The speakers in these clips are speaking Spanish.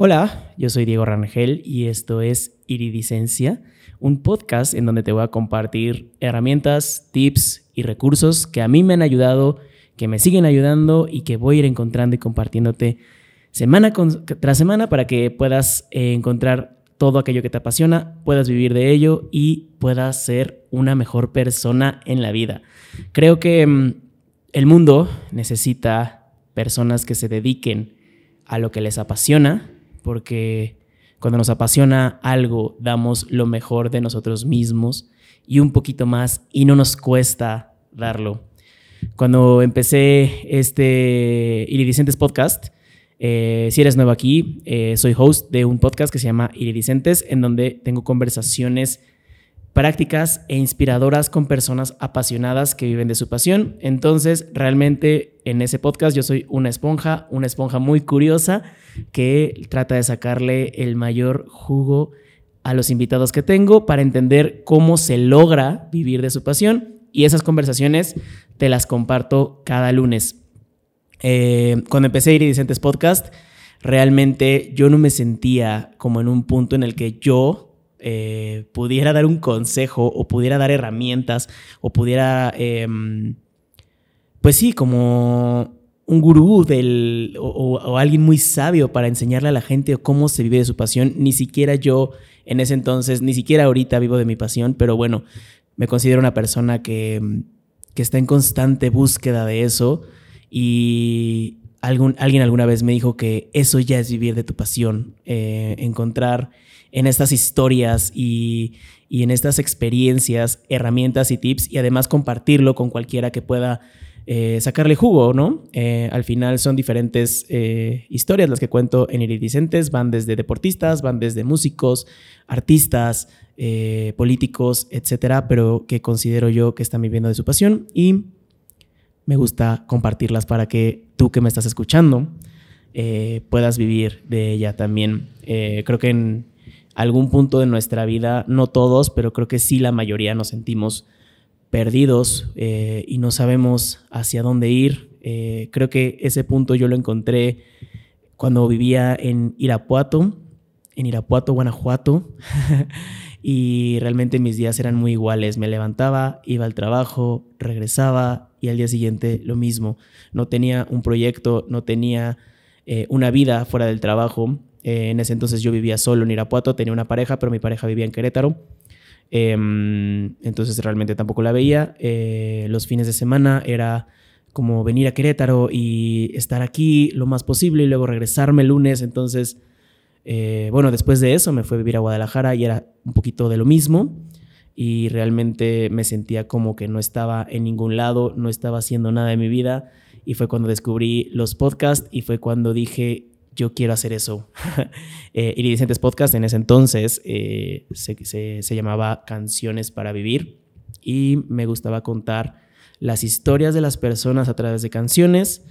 Hola, yo soy Diego Rangel y esto es Iridicencia, un podcast en donde te voy a compartir herramientas, tips y recursos que a mí me han ayudado, que me siguen ayudando y que voy a ir encontrando y compartiéndote semana tras semana para que puedas eh, encontrar todo aquello que te apasiona, puedas vivir de ello y puedas ser una mejor persona en la vida. Creo que mm, el mundo necesita personas que se dediquen a lo que les apasiona porque cuando nos apasiona algo, damos lo mejor de nosotros mismos y un poquito más y no nos cuesta darlo. Cuando empecé este Iridicentes Podcast, eh, si eres nuevo aquí, eh, soy host de un podcast que se llama Iridicentes, en donde tengo conversaciones prácticas e inspiradoras con personas apasionadas que viven de su pasión. Entonces, realmente en ese podcast yo soy una esponja, una esponja muy curiosa que trata de sacarle el mayor jugo a los invitados que tengo para entender cómo se logra vivir de su pasión. Y esas conversaciones te las comparto cada lunes. Eh, cuando empecé Iridicentes Podcast, realmente yo no me sentía como en un punto en el que yo eh, pudiera dar un consejo o pudiera dar herramientas o pudiera, em, pues sí, como un gurú del, o, alguien muy sabio para enseñarle a la gente cómo se vive de su pasión. Ni siquiera yo en ese entonces, ni siquiera ahorita vivo de mi pasión, pero bueno, me considero una persona que, que está en constante búsqueda de eso y alguien alguna vez me dijo que eso ya es vivir de tu pasión, eh, encontrar en estas historias y, en estas experiencias, herramientas y tips y además compartirlo con cualquiera que pueda eh, sacarle jugo, ¿no? Eh, al final son diferentes historias las que cuento en Iridicentes, van desde deportistas, van desde músicos, artistas, políticos, etcétera, pero que considero yo que están viviendo de su pasión y me gusta compartirlas para que tú que me estás escuchando puedas vivir de ella también. creo que en algún punto de nuestra vida, no todos, pero creo que sí la mayoría nos sentimos perdidos eh, y no sabemos hacia dónde ir. Eh, creo que ese punto yo lo encontré cuando vivía en Irapuato, en Irapuato, Guanajuato, y realmente mis días eran muy iguales. Me levantaba, iba al trabajo, regresaba y al día siguiente lo mismo. No tenía un proyecto, no tenía eh, una vida fuera del trabajo eh, en ese entonces yo vivía solo en Irapuato, tenía una pareja, pero mi pareja vivía en Querétaro. Em, entonces realmente tampoco la veía. Eh, los fines de semana era como venir a Querétaro y estar aquí lo más posible y luego regresarme el lunes. Entonces, eh, bueno, después de eso me fui a vivir a Guadalajara y era un poquito de lo mismo. Y realmente me sentía como que no estaba en ningún lado, no estaba haciendo nada de mi vida. Y fue cuando descubrí los podcasts y fue cuando dije, yo quiero hacer eso. eh, Iridicentes Podcast en ese entonces eh, se, llamaba Canciones para Vivir y me gustaba contar las historias de las personas a través de canciones.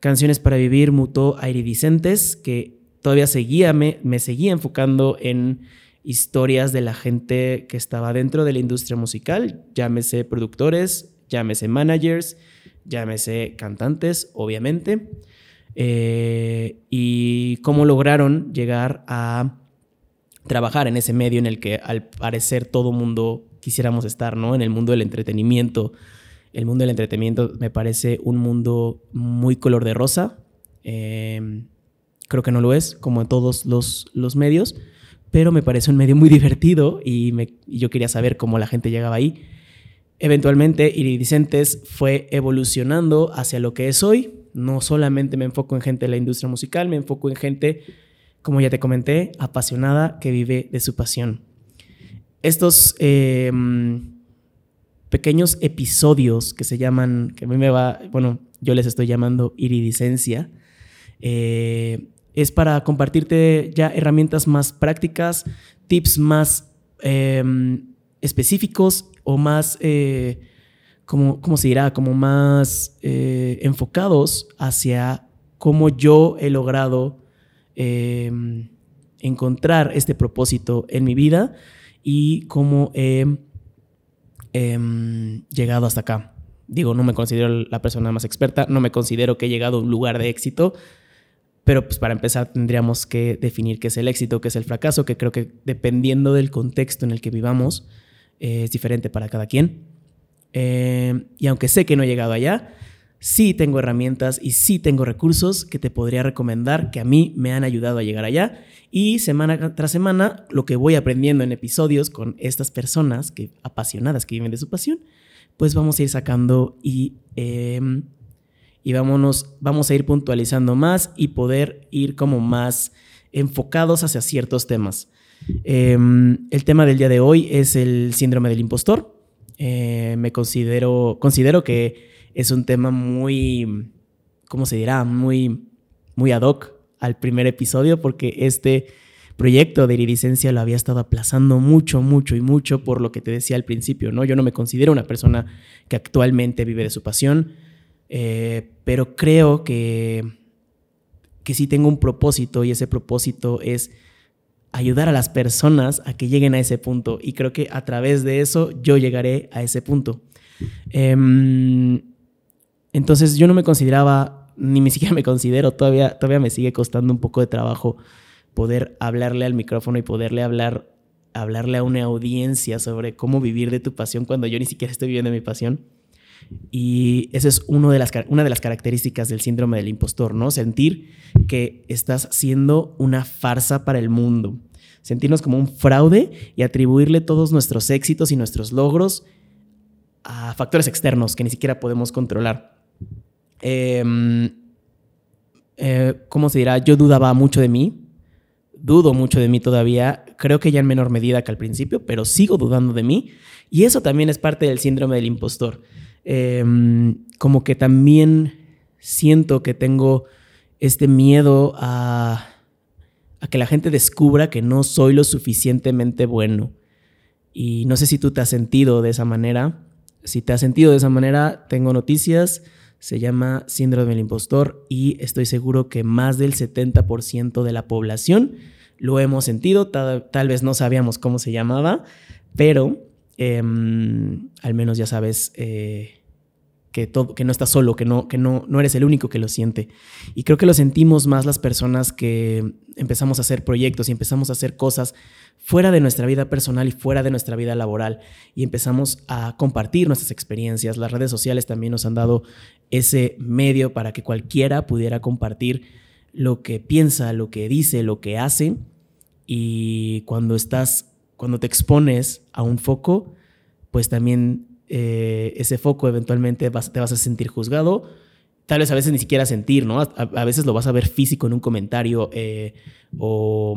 Canciones para Vivir mutó a Iridicentes, que todavía seguía, me, me seguía enfocando en historias de la gente que estaba dentro de la industria musical, llámese productores, llámese managers, llámese cantantes, obviamente. Eh, y cómo lograron llegar a trabajar en ese medio en el que al parecer todo mundo quisiéramos estar, ¿no? En el mundo del entretenimiento. El mundo del entretenimiento me parece un mundo muy color de rosa. Em, creo que no lo es, como en todos los, los medios, pero me parece un medio muy divertido y, me, y yo quería saber cómo la gente llegaba ahí. Eventualmente, Iridicentes fue evolucionando hacia lo que es hoy, no solamente me enfoco en gente de la industria musical, me enfoco en gente, como ya te comenté, apasionada que vive de su pasión. Estos em, pequeños episodios que se llaman, que a mí me va, bueno, yo les estoy llamando iridicencia, eh, es para compartirte ya herramientas más prácticas, tips más em, específicos o más eh, ¿cómo, se dirá? Como más eh, enfocados hacia cómo yo he logrado em, encontrar este propósito en mi vida y cómo he em, llegado hasta acá. Digo, no me considero la persona más experta, no me considero que he llegado a un lugar de éxito. Pero pues para empezar tendríamos que definir qué es el éxito, qué es el fracaso, que creo que dependiendo del contexto en el que vivamos eh, es diferente para cada quien. Eh, y aunque sé que no he llegado allá, sí tengo herramientas y sí tengo recursos que te podría recomendar que a mí me han ayudado a llegar allá. Y semana tras semana, lo que voy aprendiendo en episodios con estas personas que apasionadas que viven de su pasión, pues vamos a ir sacando y, em, y vámonos, vamos a ir puntualizando más y poder ir como más enfocados hacia ciertos temas. Em, el tema del día de hoy es el síndrome del impostor. Eh, me considero, considero que es un tema muy, ¿cómo se dirá? Muy, muy ad hoc al primer episodio porque este proyecto de iridiscencia lo había estado aplazando mucho, mucho y mucho por lo que te decía al principio, ¿no? Yo no me considero una persona que actualmente vive de su pasión, eh, pero creo que, que sí tengo un propósito y ese propósito es ayudar a las personas a que lleguen a ese punto y creo que a través de eso yo llegaré a ese punto. Em, entonces yo no me consideraba, ni ni siquiera me considero, todavía, todavía me sigue costando un poco de trabajo poder hablarle al micrófono y poderle hablar, hablarle a una audiencia sobre cómo vivir de tu pasión cuando yo ni siquiera estoy viviendo mi pasión. Y esa es uno de las, una de las características del síndrome del impostor, ¿no? Sentir que estás siendo una farsa para el mundo. Sentirnos como un fraude y atribuirle todos nuestros éxitos y nuestros logros a factores externos que ni siquiera podemos controlar. Em, eh, ¿Cómo se dirá? Yo dudaba mucho de mí. Dudo mucho de mí todavía. Creo que ya en menor medida que al principio, pero sigo dudando de mí. Y eso también es parte del síndrome del impostor. Em, como que también siento que tengo este miedo a, que la gente descubra que no soy lo suficientemente bueno. Y no sé si tú te has sentido de esa manera. Si te has sentido de esa manera, tengo noticias. Se llama síndrome del impostor y estoy seguro que más del 70% de la población lo hemos sentido. Tal, vez no sabíamos cómo se llamaba, pero em, al menos ya sabes eh, que, no estás solo, que, no eres el único que lo siente. Y creo que lo sentimos más las personas que empezamos a hacer proyectos y empezamos a hacer cosas fuera de nuestra vida personal y fuera de nuestra vida laboral y empezamos a compartir nuestras experiencias. Las redes sociales también nos han dado ese medio para que cualquiera pudiera compartir lo que piensa, lo que dice, lo que hace. Y cuando estás, cuando te expones a un foco, pues también eh, ese foco eventualmente te vas a sentir juzgado. Tal vez a veces ni siquiera sentir, ¿no? A, veces lo vas a ver físico en un comentario eh, o,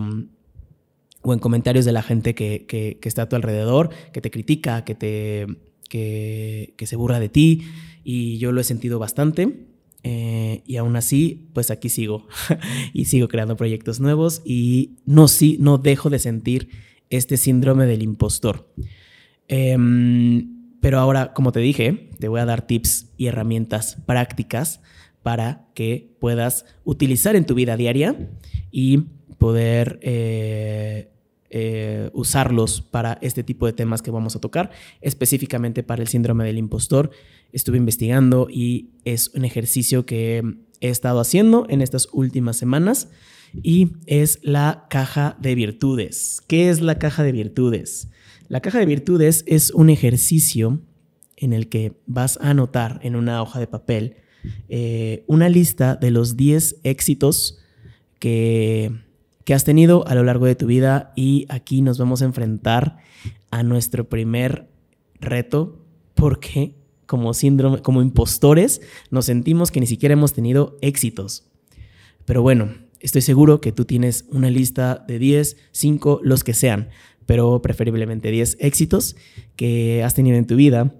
o, en comentarios de la gente que, que, está a tu alrededor, que te critica, que, te, que, se burla de ti. Y yo lo he sentido bastante. Eh, y aún así, pues aquí sigo y sigo creando proyectos nuevos y no, sí, no dejo de sentir este síndrome del impostor. Eh, pero ahora, como te dije, te voy a dar tips y herramientas prácticas para que puedas utilizar en tu vida diaria y poder eh, eh, usarlos para este tipo de temas que vamos a tocar, específicamente para el síndrome del impostor. Estuve investigando y es un ejercicio que he estado haciendo en estas últimas semanas y es la caja de virtudes. ¿Qué es la caja de virtudes? La caja de virtudes es un ejercicio en el que vas a anotar en una hoja de papel eh, una lista de los 10 éxitos que, que has tenido a lo largo de tu vida y aquí nos vamos a enfrentar a nuestro primer reto porque como síndrome, como impostores, nos sentimos que ni siquiera hemos tenido éxitos. Pero bueno, estoy seguro que tú tienes una lista de 10, 5, los que sean pero preferiblemente 10 éxitos que has tenido en tu vida.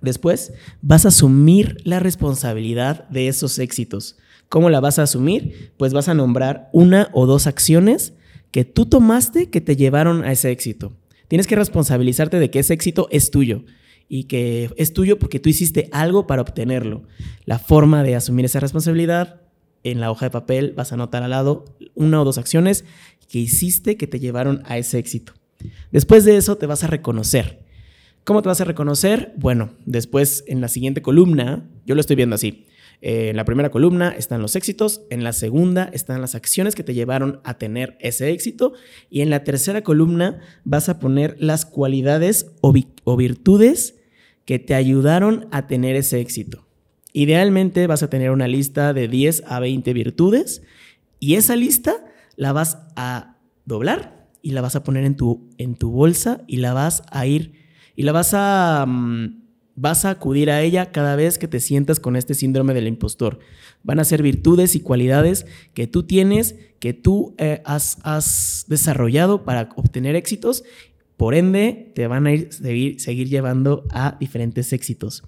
Después vas a asumir la responsabilidad de esos éxitos. ¿Cómo la vas a asumir? Pues vas a nombrar una o dos acciones que tú tomaste que te llevaron a ese éxito. Tienes que responsabilizarte de que ese éxito es tuyo y que es tuyo porque tú hiciste algo para obtenerlo. La forma de asumir esa responsabilidad en la hoja de papel vas a anotar al lado una o dos acciones que hiciste que te llevaron a ese éxito. Después de eso te vas a reconocer. ¿Cómo te vas a reconocer? Bueno, después en la siguiente columna, yo lo estoy viendo así. Eh, en la primera columna están los éxitos, en la segunda están las acciones que te llevaron a tener ese éxito y en la tercera columna vas a poner las cualidades o, o virtudes que te ayudaron a tener ese éxito. Idealmente vas a tener una lista de 10 a 20 virtudes y esa lista la vas a doblar y la vas a poner en tu, en tu bolsa y la vas a ir y la vas a mm, vas a acudir a ella cada vez que te sientas con este síndrome del impostor. Van a ser virtudes y cualidades que tú tienes, que tú eh, has, desarrollado para obtener éxitos por ende, te van a ir, seguir llevando a diferentes éxitos.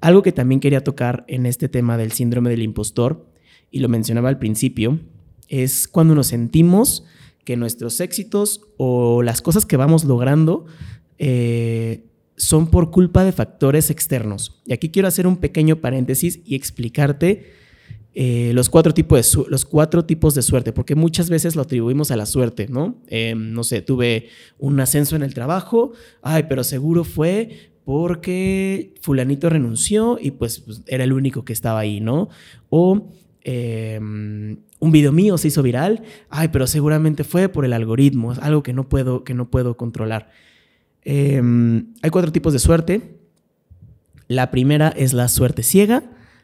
Algo que también quería tocar en este tema del síndrome del impostor, y lo mencionaba al principio, es cuando nos sentimos que nuestros éxitos o las cosas que vamos logrando eh, son por culpa de factores externos. Y aquí quiero hacer un pequeño paréntesis y explicarte eh, los, cuatro tipos de los cuatro tipos de suerte, porque muchas veces lo atribuimos a la suerte, ¿no? Em, no sé, tuve un ascenso en el trabajo, ay, pero seguro fue porque fulanito renunció y pues, pues era el único que estaba ahí, ¿no? O em, un video mío se hizo viral, ay, pero seguramente fue por el algoritmo, es algo que no puedo, que no puedo controlar. Em, hay cuatro tipos de suerte. La primera es la suerte ciega,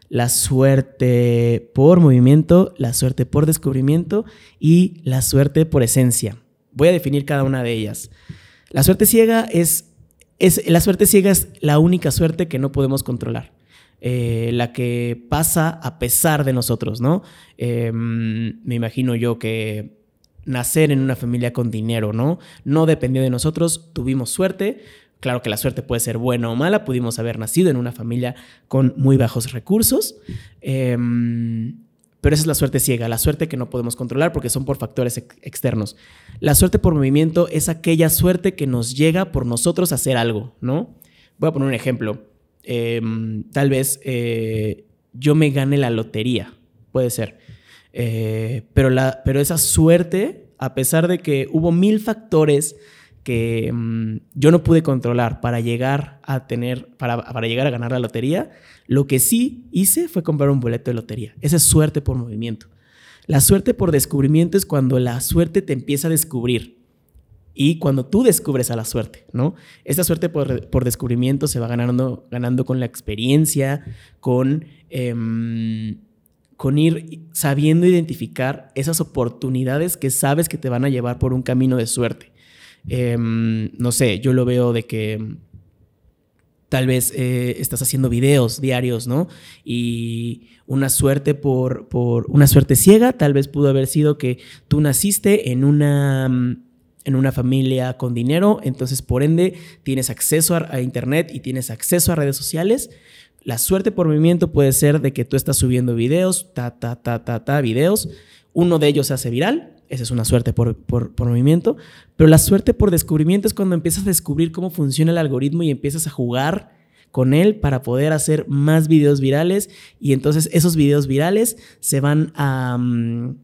la suerte por movimiento, la suerte por descubrimiento y la suerte por esencia. Voy a definir cada una de ellas. La suerte ciega es, es la suerte ciega es la única suerte que no podemos controlar. Eh, la que pasa a pesar de nosotros, ¿no? Em, me imagino yo que nacer en una familia con dinero, ¿no? No dependió de nosotros, tuvimos suerte, Claro que la suerte puede ser buena o mala, pudimos haber nacido en una familia con muy bajos recursos, em, pero esa es la suerte ciega, la suerte que no podemos controlar porque son por factores externos. La suerte por movimiento es aquella suerte que nos llega por nosotros a hacer algo, ¿no? Voy a poner un ejemplo. Em, tal vez eh, yo me gane la lotería, puede ser. Eh, pero, la, pero esa suerte, a pesar de que hubo mil factores que mm, yo no pude controlar para llegar a tener, para, para, llegar a ganar la lotería, lo que sí hice fue comprar un boleto de lotería. Esa es suerte por movimiento. La suerte por descubrimiento es cuando la suerte te empieza a descubrir y cuando tú descubres a la suerte, ¿no? Esta suerte por, por descubrimiento se va ganando, ganando con la experiencia, con, em, con ir sabiendo identificar esas oportunidades que sabes que te van a llevar por un camino de suerte. Em, no sé, yo lo veo de que tal vez eh, estás haciendo videos diarios, ¿no? Y una suerte por, por, una suerte ciega, tal vez pudo haber sido que tú naciste en una, en una familia con dinero, entonces por ende tienes acceso a, a internet y tienes acceso a redes sociales. La suerte por movimiento puede ser de que tú estás subiendo videos, ta, ta, ta, ta, ta, videos. Uno de ellos se hace viral esa es una suerte por, movimiento. Pero la suerte por descubrimiento es cuando empiezas a descubrir cómo funciona el algoritmo y empiezas a jugar con él para poder hacer más videos virales. Y entonces esos videos virales se van a... Mm,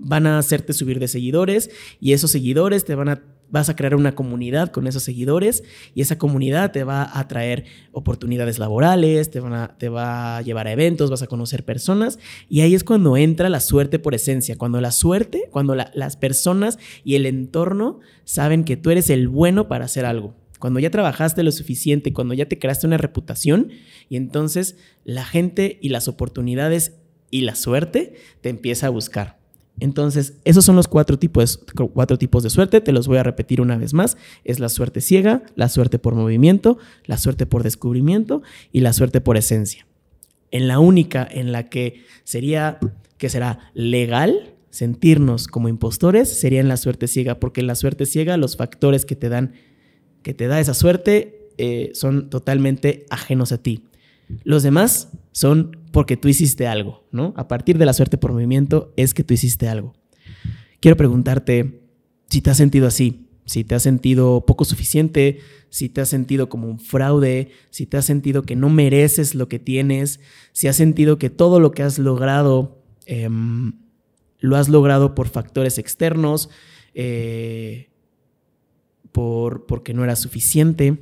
van a hacerte subir de seguidores y esos seguidores te van a vas a crear una comunidad con esos seguidores y esa comunidad te va a traer oportunidades laborales, te, van te va a llevar a eventos, vas a conocer personas y ahí es cuando entra la suerte por esencia, cuando la suerte, cuando las personas y el entorno saben que tú eres el bueno para hacer algo. Cuando ya trabajaste lo suficiente, cuando ya te creaste una reputación y entonces la gente y las oportunidades y la suerte te empieza a buscar. Entonces, esos son los cuatro tipos, cuatro tipos de suerte. Te los voy a repetir una vez más. Es la suerte ciega, la suerte por movimiento, la suerte por descubrimiento y la suerte por esencia. En la única en la que sería, que será legal sentirnos como impostores, sería en la suerte ciega, porque en la suerte ciega los factores que te dan, que te da esa suerte, eh, son totalmente ajenos a ti. Los demás son porque tú hiciste algo, ¿no? A partir de la suerte por movimiento es que tú hiciste algo. Quiero preguntarte si te has sentido así, si te has sentido poco suficiente, si te has sentido como un fraude, si te has sentido que no mereces lo que tienes, si has sentido que todo lo que has logrado em, lo has logrado por factores externos, eh, por, porque no era suficiente.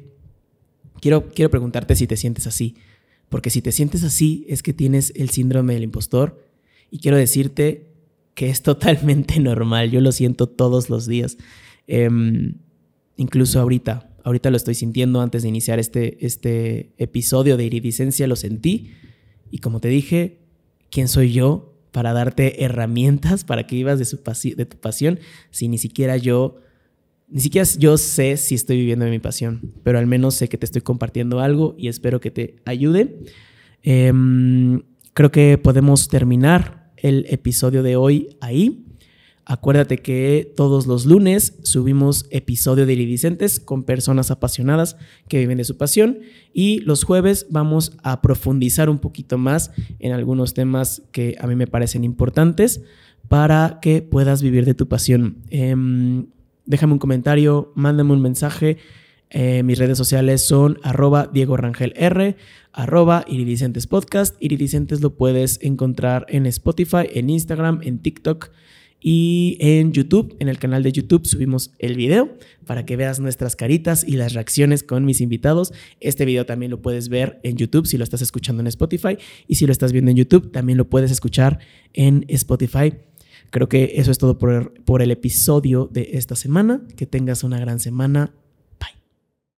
Quiero, quiero preguntarte si te sientes así. Porque si te sientes así es que tienes el síndrome del impostor. Y quiero decirte que es totalmente normal, yo lo siento todos los días, em, incluso ahorita, ahorita lo estoy sintiendo antes de iniciar este, este episodio de iridiscencia, lo sentí. Y como te dije, ¿quién soy yo para darte herramientas para que vivas de, tu pasión si ni siquiera yo ni siquiera yo sé si estoy viviendo de mi pasión, pero al menos sé que te estoy compartiendo algo y espero que te ayude. Em, creo que podemos terminar el episodio de hoy ahí. Acuérdate que todos los lunes subimos episodio de Iridicentes con personas apasionadas que viven de su pasión y los jueves vamos a profundizar un poquito más en algunos temas que a mí me parecen importantes para que puedas vivir de tu pasión. Em, déjame un comentario, mándame un mensaje. Eh, mis redes sociales son arroba Diego Rangel R, arroba Iridicentes Podcast. Iridicentes lo puedes encontrar en Spotify, en Instagram, en TikTok y en YouTube. En el canal de YouTube subimos el video para que veas nuestras caritas y las reacciones con mis invitados. Este video también lo puedes ver en YouTube si lo estás escuchando en Spotify y si lo estás viendo en YouTube también lo puedes escuchar en Spotify. Creo que eso es todo por, por el episodio de esta semana. Que tengas una gran semana.